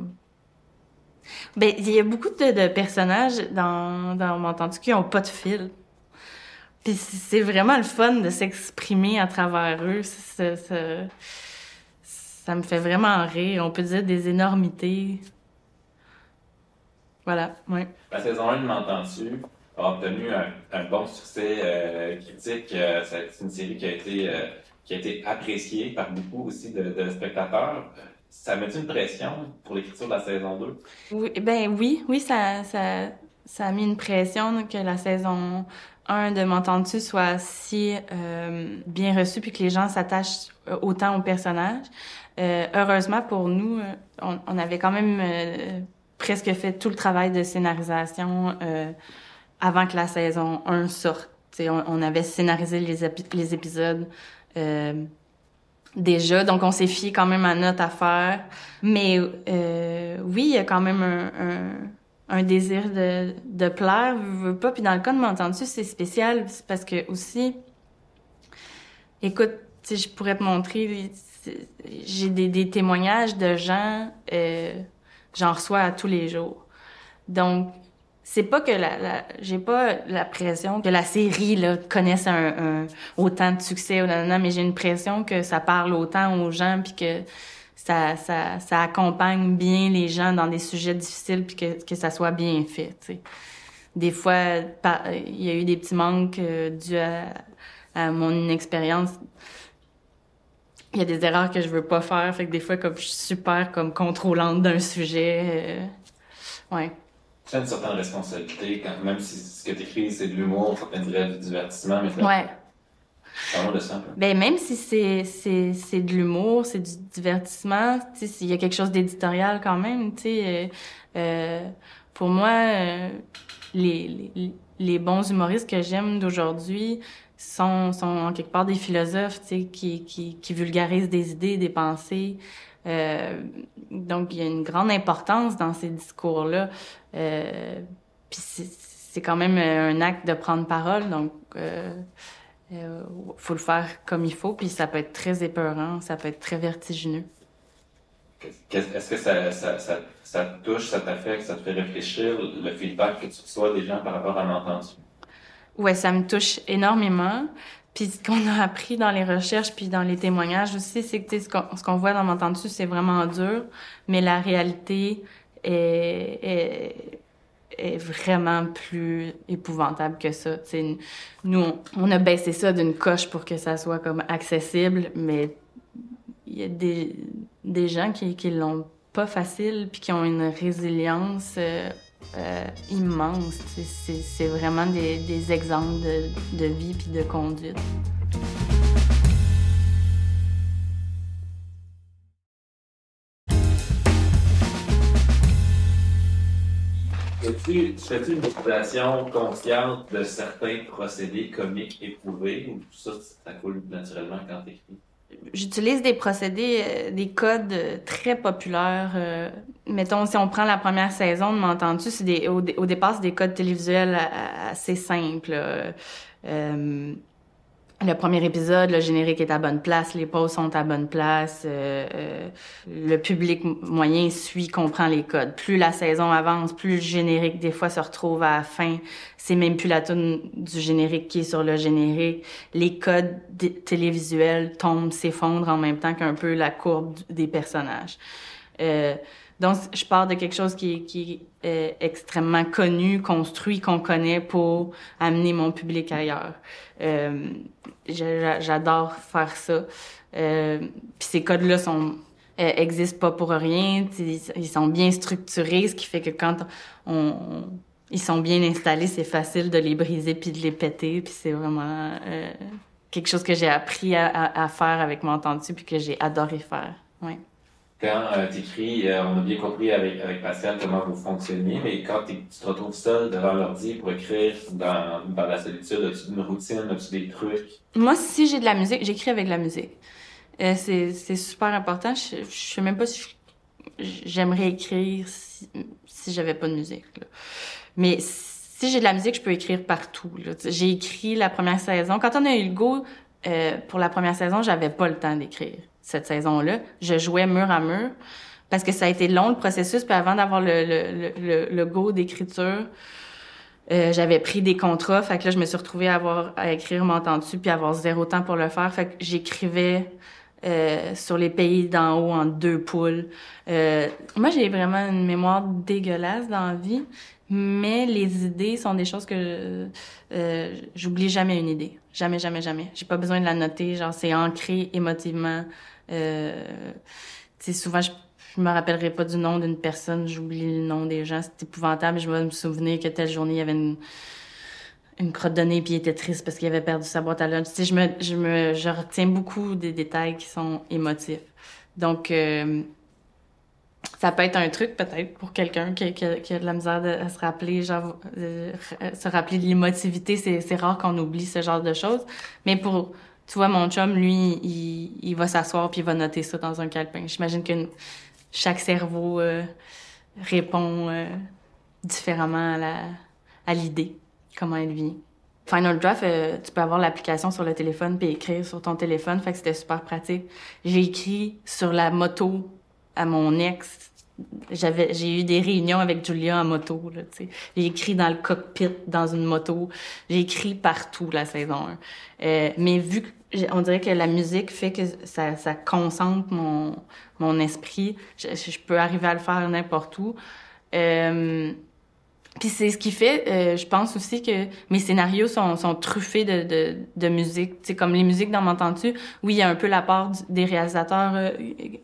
Ben, il y a beaucoup de, personnages dans, dans mon entendu qui ont pas de fil. Puis c'est vraiment le fun de s'exprimer à travers eux. Ça, ça, ça, me fait vraiment rire. On peut dire des énormités. Voilà, oui. La saison 1 de M'entends-tu a obtenu un, un bon succès euh, critique. Euh, c'est une série qui a été, euh, qui a été appréciée par beaucoup aussi de, de spectateurs. Ça met une pression pour l'écriture de la saison 2? Oui, ben oui, oui, ça, ça, ça a mis une pression que la saison un, de m'entendre-tu soit si euh, bien reçu puis que les gens s'attachent euh, autant au personnage? Euh, heureusement pour nous, euh, on, on, avait quand même euh, presque fait tout le travail de scénarisation avant que la saison 1 sorte. On, on, avait scénarisé les, les épisodes déjà, donc on s'est fié quand même à notre affaire. Mais oui, il y a quand même un, un un désir de, de plaire, veux, pas. Puis dans le cas de m'entendre-tu, c'est spécial parce que aussi, écoute, si je pourrais te montrer, j'ai des, des, témoignages de gens, euh, j'en reçois à tous les jours. Donc, c'est pas que la, la j'ai pas la pression que la série là connaisse un, un autant de succès ou non, non mais j'ai une pression que ça parle autant aux gens puis que ça, ça, ça accompagne bien les gens dans des sujets difficiles puis que, que ça soit bien fait. sais. Des fois, il y a eu des petits manques euh, dus à, à, mon inexpérience. Il y a des erreurs que je veux pas faire, fait que des fois, comme je suis super comme contrôlante d'un sujet, euh, ouais. Tu as une certaine responsabilité, quand, même si ce que tu écris, c'est de l'humour, ça du divertissement, mais ouais. Ben, même si c'est, c'est, c'est de l'humour, c'est du divertissement, s'il y a quelque chose d'éditorial quand même, tu sais, euh, euh, pour moi, euh, les, les, les, bons humoristes que j'aime d'aujourd'hui sont, sont en quelque part des philosophes, tu sais, qui, qui, qui vulgarisent des idées, des pensées. Euh, donc, il y a une grande importance dans ces discours-là. Euh, puis c'est, c'est quand même un acte de prendre parole, donc euh, faut le faire comme il faut, puis ça peut être très épeurant, ça peut être très vertigineux. Est-ce que ça, ça, ça, ça, te touche, ça t'affecte, ça te fait réfléchir, le feedback que tu reçois des gens par rapport à l'entendu? Ouais, ça me touche énormément. Puis ce qu'on a appris dans les recherches puis dans les témoignages aussi, c'est que ce qu'on voit dans l'entendu, c'est vraiment dur, mais la réalité est, est est vraiment plus épouvantable que ça. T'sais, nous, on, a baissé ça d'une coche pour que ça soit comme accessible, mais il y a des, des gens qui, qui l'ont pas facile puis qui ont une résilience euh, euh, immense. C'est vraiment des, des exemples de, de vie puis de conduite. Fais-tu fais une utilisation consciente de certains procédés comiques éprouvés ou ça, ça coule naturellement quand tu écris? J'utilise des procédés, euh, des codes très populaires. Euh, mettons, si on prend la première saison de M'entends-tu, c'est des, au, départ, c'est des codes télévisuels euh, assez simples. Euh, le premier épisode, le générique est à bonne place, les pauses sont à bonne place, euh, euh, le public moyen suit, comprend les codes. Plus la saison avance, plus le générique des fois se retrouve à la fin. C'est même plus la tune du générique qui est sur le générique. Les codes télévisuels tombent, s'effondrent en même temps qu'un peu la courbe des personnages. Euh, donc, je pars de quelque chose qui, est extrêmement connu, construit, qu'on connaît pour amener mon public ailleurs. Euh, J'adore faire ça. Euh, Puis ces codes-là sont euh, existent pas pour rien. Ils sont bien structurés, ce qui fait que quand ils sont bien installés, c'est facile de les briser puis de les péter. Puis c'est vraiment euh, quelque chose que j'ai appris à, à, faire avec mon entendu puis que j'ai adoré faire. Ouais quand euh, tu écris, euh, on a bien compris avec, avec Pascal comment vous fonctionnez, mais quand tu te retrouves seul devant l'ordi pour écrire dans, dans la solitude, as-tu une routine, as-tu des trucs? Moi, si j'ai de la musique, j'écris avec la musique. Euh, c'est, super important. Je, je sais même pas si j'aimerais écrire si, si j'avais pas de musique. Mais si j'ai de la musique, je peux écrire partout. J'ai écrit la première saison. Quand on a eu le go euh, pour la première saison, j'avais pas le temps d'écrire cette saison-là. Je jouais mur à mur parce que ça a été long le processus. Puis avant d'avoir le, le, le, le go d'écriture, euh, j'avais pris des contrats. Fait que là, je me suis retrouvée à avoir à écrire M'entends-tu puis avoir zéro temps pour le faire. Fait que j'écrivais euh, sur les pays d'en haut en deux poules. Euh, moi, j'ai vraiment une mémoire dégueulasse dans la vie, mais les idées sont des choses que euh, j'oublie jamais une idée. Jamais, jamais, jamais. J'ai pas besoin de la noter. Genre, c'est ancré émotivement. Euh, souvent, je, je me rappellerai pas du nom d'une personne, j'oublie le nom des gens, c'est épouvantable. Je vais me souvenir que telle journée, il y avait une, une crotte de nez puis il était triste parce qu'il avait perdu sa boîte à lunch. Tu sais, je me, je me, je retiens beaucoup des détails qui sont émotifs. Donc, euh, ça peut être un truc peut-être pour quelqu'un qui, a de la misère à se rappeler, genre, euh, se rappeler de l'émotivité. C'est rare qu'on oublie ce genre de choses. Mais pour tu vois, mon chum, lui, il, il va s'asseoir puis il va noter ça dans un calepin. J'imagine que chaque cerveau euh, répond euh, différemment à, à l'idée, comment elle vit. Final Draft, euh, tu peux avoir l'application sur le téléphone puis écrire sur ton téléphone, fait que c'était super pratique. J'ai écrit sur la moto à mon ex j'avais j'ai eu des réunions avec Julia en moto là j'ai écrit dans le cockpit dans une moto j'ai écrit partout la saison 1 euh, mais vu on dirait que la musique fait que ça, ça concentre mon, mon esprit. Je, je peux arriver à le faire n'importe où. Euh, puis c'est ce qui fait, euh, je pense aussi que mes scénarios sont, sont truffés de, de, de musique. C'est comme les musiques dans M'entends-tu? Oui, il y a un peu la part des réalisateurs euh,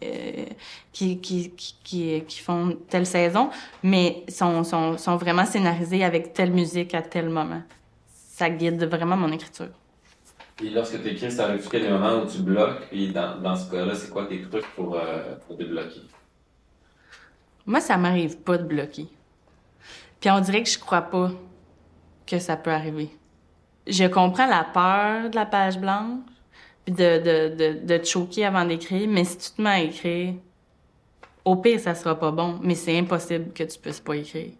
euh, qui, qui, qui, qui, font telle saison, mais sont, sont, sont vraiment scénarisés avec telle musique à tel moment. Ça guide vraiment mon écriture. Puis lorsque tu écris, ça arrive-tu qu'il y a des moments où tu bloques? Puis dans, dans ce cas-là, c'est quoi tes trucs pour, euh, pour débloquer? Moi, ça m'arrive pas de bloquer. Puis on dirait que je crois pas que ça peut arriver. Je comprends la peur de la page blanche, puis de, de, de, de te choquer avant d'écrire, mais si tu te mets à écrire, au pire, ça sera pas bon, mais c'est impossible que tu puisses pas écrire.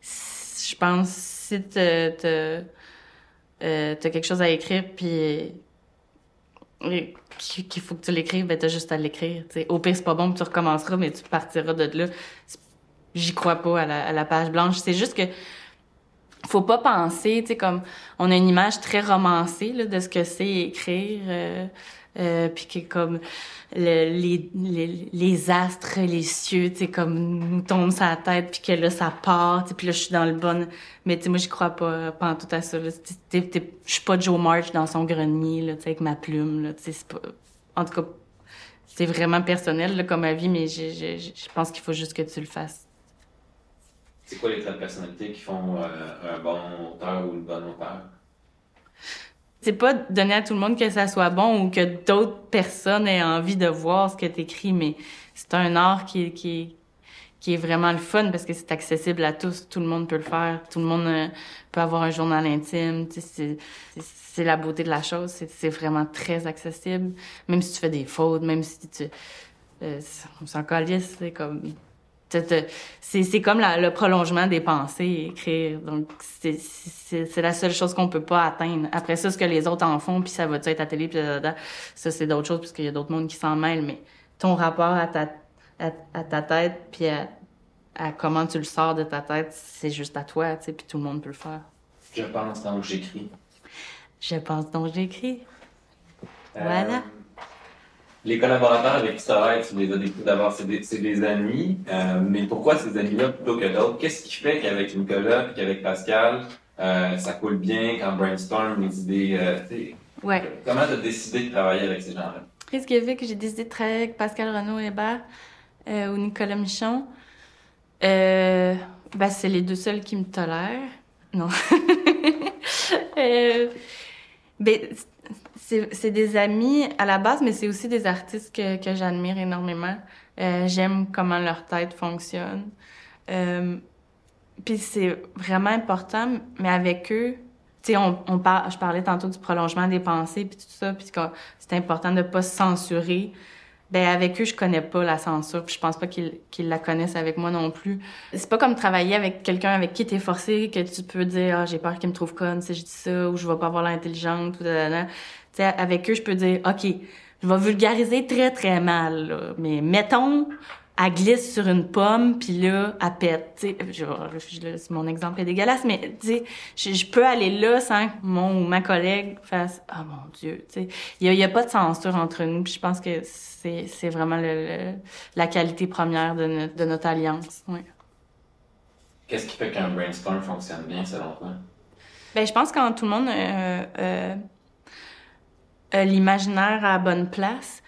Je pense, si te, te euh, t'as quelque chose à écrire, puis qu'il faut que tu l'écrives, ben t'as juste à l'écrire. Au pire, c'est pas bon, tu recommenceras, mais tu partiras de là. J'y crois pas à la, page blanche. C'est juste que faut pas penser, tu sais, comme on a une image très romancée de ce que c'est écrire. Euh, euh, puis que comme le, les, les, les, astres, les cieux, tu sais, comme nous tombent la tête, puis que là, ça part, puis là, je suis dans le bon... Mais tu sais, moi, j'y crois pas, pas en tout à ça. Je suis pas Joe March dans son grenier, là, tu sais, avec ma plume, là, tu sais, c'est pas... En tout cas, c'est vraiment personnel, là, comme avis, mais je pense qu'il faut juste que tu le fasses. C'est quoi les traits de personnalité qui font euh, un bon auteur ou une bonne auteur? C'est pas donner à tout le monde que ça soit bon ou que d'autres personnes aient envie de voir ce que tu écris, mais c'est un art qui, qui, qui est vraiment le fun parce que c'est accessible à tous. Tout le monde peut le faire. Tout le monde euh, peut avoir un journal intime. C'est la beauté de la chose. C'est vraiment très accessible. Même si tu fais des fautes, même si tu... Euh, on s'en calisse, c'est comme c'est comme le prolongement des pensées, écrire. Donc, c'est la seule chose qu'on peut pas atteindre. Après ça, ce que les autres en font, puis ça va être à télé, puis ça, c'est d'autres choses, puisqu'il y a d'autres mondes qui s'en mêlent. Mais ton rapport à ta, à, ta tête, puis à, comment tu le sors de ta tête, c'est juste à toi, tu sais, puis tout le monde peut le faire. Je pense donc j'écris. Je pense donc j'écris. Euh, voilà les collaborateurs avec qui tu travailles, tu les as découvert d'abord, c'est des, des, amis. Euh, mais pourquoi ces amis-là plutôt que d'autres? Qu'est-ce qui fait qu'avec Nicolas et qu'avec Pascal, euh, ça coule bien quand brainstorm les idées? Euh, ouais. Comment tu as décidé de travailler avec ces gens-là? Qu'est-ce qui a fait que j'ai décidé de travailler avec Pascal Renaud Hébert euh, ou Nicolas Michon? Ben, c'est les deux seuls qui me tolèrent. Non. [LAUGHS] ben, c'est des amis à la base, mais c'est aussi des artistes que, que j'admire énormément. Euh, J'aime comment leur tête fonctionne. Euh, puis c'est vraiment important, mais avec eux, tu sais, on, on par, je parlais tantôt du prolongement des pensées, puis tout ça, puis c'est important de pas se censurer. Ben avec eux, je connais pas la censure, puis je pense pas qu'ils la connaissent avec moi non plus. C'est pas comme travailler avec quelqu'un avec qui t'es forcé, que tu peux dire ah j'ai peur qu'il me trouve conne si je dis ça, ou je vais pas avoir l'intelligence, tout sais, avec eux, je peux dire, OK, je vais vulgariser très, très mal, mais mettons, elle glisse sur une pomme, puis là, elle pète. Tu sais, mon exemple est dégueulasse, mais tu sais, je, peux aller là sans que mon ou ma collègue fasse « Oh mon Dieu! » il n'y a, pas de censure entre nous, puis je pense que c'est vraiment le, la qualité première de, notre, de notre alliance. Ouais. Qu'est-ce qui fait qu'un brainstorm fonctionne bien, selon toi? Ben, je pense que quand tout le monde... Euh, euh, euh, l'imaginaire à la bonne place.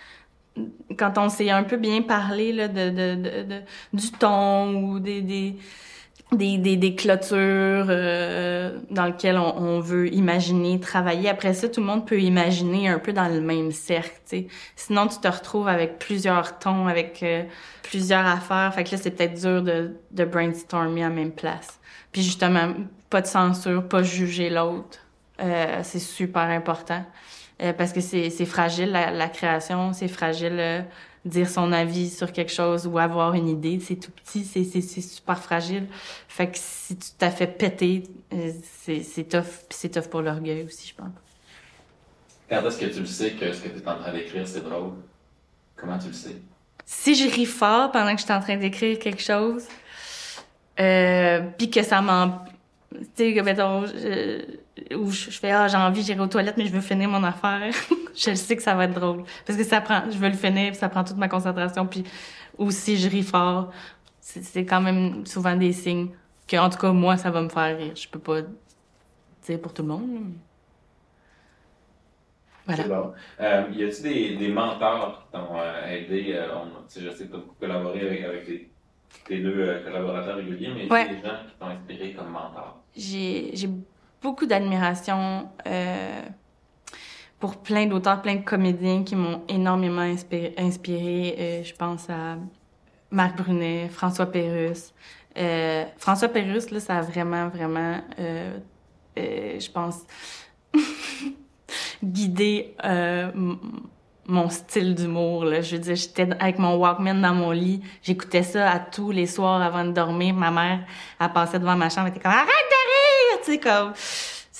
Quand on s'est un peu bien parlé là, de, de, de, du ton ou des, des, des, des, clôtures euh, dans lesquelles on, on, veut imaginer, travailler. Après ça, tout le monde peut imaginer un peu dans le même cercle. sais. Sinon, tu te retrouves avec plusieurs tons, avec euh, plusieurs affaires. Fait que là, c'est peut-être dur de, de brainstormer à même place. Puis justement, pas de censure, pas juger l'autre. Euh, c'est super important. Euh, parce que c'est fragile, la, la création, c'est fragile. Euh, dire son avis sur quelque chose ou avoir une idée, c'est tout petit, c'est super fragile. Fait que si tu t'as fait péter, euh, c'est tough, c'est tough pour l'orgueil aussi, je pense. Quand est-ce que tu le sais que ce que tu es en train d'écrire, c'est drôle? Comment tu le sais? Si je ris fort pendant que je suis en train d'écrire quelque chose, euh, puis que ça m'en... Tu sais, mettons, je, où je, fais ah j'ai envie j'irai aux toilettes mais je veux finir mon affaire [LAUGHS] je sais que ça va être drôle parce que ça prend je veux le finir ça prend toute ma concentration puis aussi je ris fort c'est quand même souvent des signes que en tout cas moi ça va me faire rire je peux pas dire pour tout le monde voilà. Bon. Euh, y a-t-il des, des mentors qui t'ont euh, aidé? Euh, je sais que tu as beaucoup collaboré avec, avec tes, deux euh, collaborateurs réguliers, mais ouais. des gens qui t'ont inspiré comme mentor? J'ai beaucoup d'admiration euh, pour plein d'auteurs, plein de comédiens qui m'ont énormément inspiré. Euh, je pense à Marc Brunet, François Pérusse. Euh, François Pérusse, là, ça a vraiment, vraiment, je pense, [LAUGHS] guidé mon style d'humour. Je veux dire, j'étais avec mon Walkman dans mon lit, j'écoutais ça à tous les soirs avant de dormir. Ma mère, elle passait devant ma chambre, elle était comme « Arrête de rire! » Tu sais, comme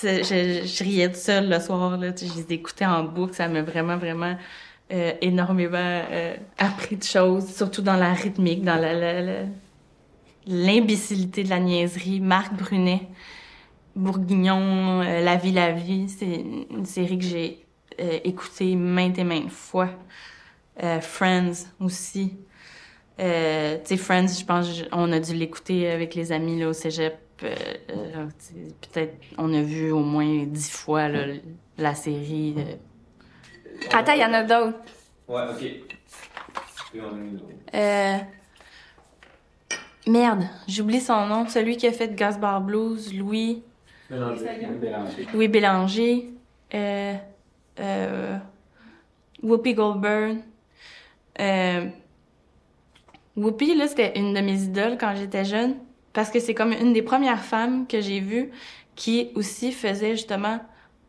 je, riais toute seule le soir, là. Je les écoutais en boucle. Ça m'a vraiment, vraiment euh, énormément euh, appris de choses, surtout dans la rythmique, dans l'imbécilité de la niaiserie. Marc Brunet, Bourguignon, euh, La vie, la vie, c'est une série que j'ai écoutée maintes et maintes fois. Friends aussi. tu sais, Friends, je pense, on a dû l'écouter avec les amis là, au cégep. Peut-être on a vu au moins dix fois la série. Attends, il y en a d'autres. Ouais, ok. Euh... Merde, j'oublie son nom. Celui qui a fait Gasbar Blues, Louis. Bélanger. Louis Bélanger. Euh... Euh... Whoopi Goldberg. Euh... Whoopi, là, c'était une de mes idoles quand j'étais jeune. Parce que c'est comme une des premières femmes que j'ai vues qui aussi faisait justement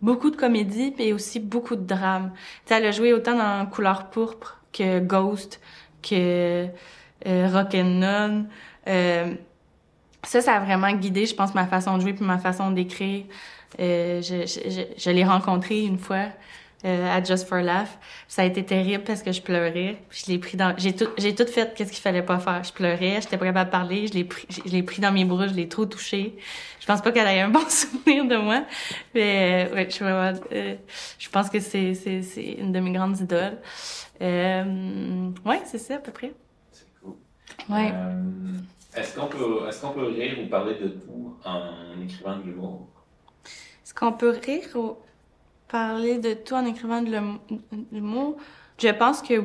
beaucoup de comédie et aussi beaucoup de drame. Tu elle a joué autant dans Couleur pourpre que Ghost, que euh, Rock'n'None. Euh, ça, ça a vraiment guidé, je pense, ma façon de jouer puis ma façon d'écrire. Euh, je, je, je l'ai rencontré une fois à Just for Laugh. Ça a été terrible parce que je pleurais. Je l'ai pris dans, j'ai tout, j'ai tout fait qu'est-ce qu'il fallait pas faire. Je pleurais, j'étais pas capable de parler, je l'ai pris, je l'ai pris dans mes bras, je l'ai trop touché. Je pense pas qu'elle ait un [LAUGHS] bon souvenir de moi, mais euh, ouais, je euh, je pense que c'est, c'est, c'est une de mes grandes idoles. Euh, ouais, c'est ça à peu près. C'est cool. Ouais. Euh, est-ce qu'on peut, est-ce qu'on peut rire ou parler de tout en écrivant de l'humour? Est-ce qu'on peut rire ou parler de tout en écrivant de l'humour? Je pense que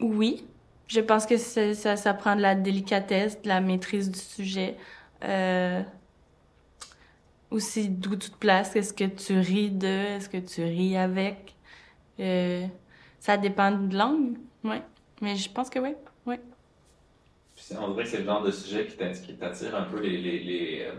oui. Je pense que ça, ça prend de la délicatesse, de la maîtrise du sujet. Euh, aussi d'où tu te places, est-ce que tu ris de, est-ce que tu ris avec. Euh, ça dépend de langue, oui. Mais je pense que oui, oui. On dirait que c'est le genre de sujet qui t'attire un peu les, les, les euh,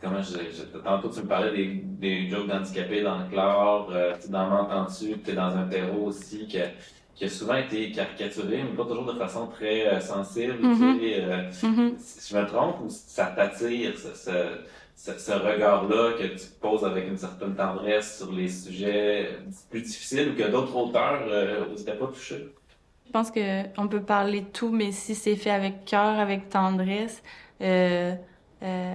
comment je, je, tantôt tu me parlais des, des jokes d'handicapés dans le chlore, euh, dans M'entends-tu, tu es dans un terreau aussi qui a, qui a souvent été caricaturé, mais pas toujours de façon très euh, sensible. Mm-hmm. euh, Mm-hmm. Je me trompe ou ça t'attire, ce, ce, ce, ce regard-là que tu poses avec une certaine tendresse sur les sujets plus difficiles ou que d'autres auteurs euh, n'étaient pas touchés? Je pense que on peut parler de tout, mais si c'est fait avec cœur, avec tendresse, euh, euh,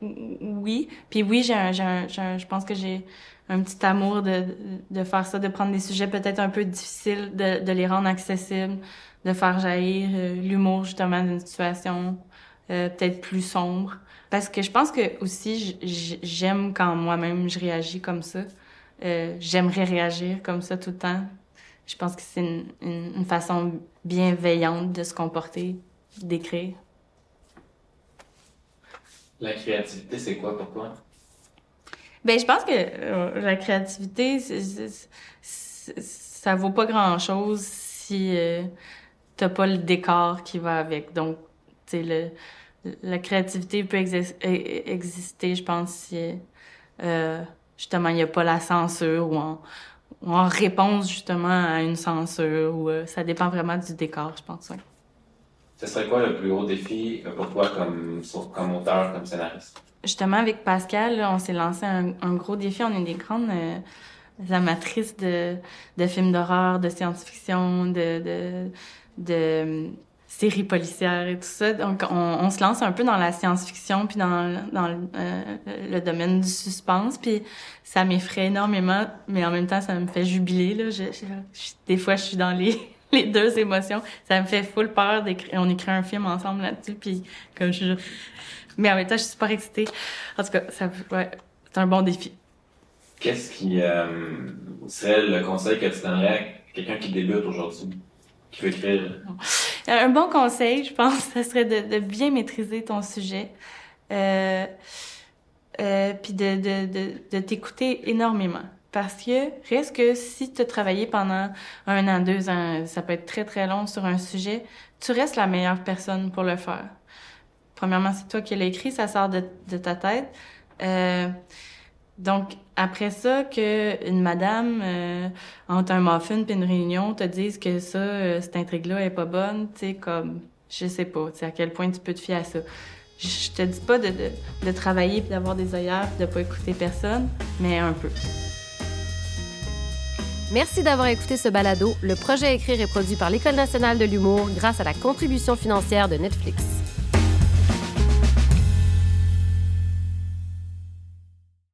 oui. Puis oui, j'ai un, un, un- je pense que j'ai un petit amour de, de faire ça, de prendre des sujets peut-être un peu difficiles, de, de les rendre accessibles, de faire jaillir euh, l'humour justement d'une situation euh, peut-être plus sombre. Parce que je pense que aussi j'aime quand moi-même je réagis comme ça. Euh, J'aimerais réagir comme ça tout le temps. Je pense que c'est une, une façon bienveillante de se comporter, d'écrire. La créativité, c'est quoi pour toi? Ben, je pense que euh, la créativité, ça vaut pas grand-chose si euh, t'as pas le décor qui va avec. Donc, tu sais, la créativité peut exis- e- exister, je pense, si euh, justement il n'y a pas la censure ou en, réponse justement à une censure. Ou, ça dépend vraiment du décor, je pense. ouais. Ce serait quoi le plus gros défi pour toi comme, comme auteur, comme scénariste? Justement, avec Pascal, on s'est lancé un, gros défi. On est des grandes euh, amatrices de, de films d'horreur, de science-fiction, de, de, euh, séries policières et tout ça. Donc, on, se lance un peu dans la science-fiction puis dans, dans le, euh, le domaine du suspense. Puis ça m'effraie énormément, mais en même temps, ça me fait jubiler. Là. Des fois, je suis dans les, [LAUGHS] les deux émotions. Ça me fait full peur d'écrire. On écrit un film ensemble là-dessus, puis comme je mais en même temps, je suis super excitée. En tout cas, ça, ouais, c'est un bon défi. Qu'est-ce qui euh, serait le conseil que tu donnerais à quelqu'un qui débute aujourd'hui, qui veut écrire? Un bon conseil, je pense, [LAUGHS] ça serait de, de bien maîtriser ton sujet. Euh, euh, puis de, de, de, de t'écouter énormément. Parce que reste que si tu as travaillé pendant un an, deux ans, ça peut être très très long sur un sujet, tu restes la meilleure personne pour le faire. Premièrement, c'est toi qui l'as écrit, ça sort de, ta tête. Euh, donc, après ça, que une madame, euh, entre un muffin puis une réunion, te dise que ça, euh, cette intrigue-là est pas bonne, tu sais, comme, je sais pas, tu sais, à quel point tu peux te fier à ça. Je te dis pas de travailler puis d'avoir des œillères puis de pas écouter personne, mais un peu. Merci d'avoir écouté ce balado. Le projet Écrire est produit par l'École nationale de l'humour grâce à la contribution financière de Netflix.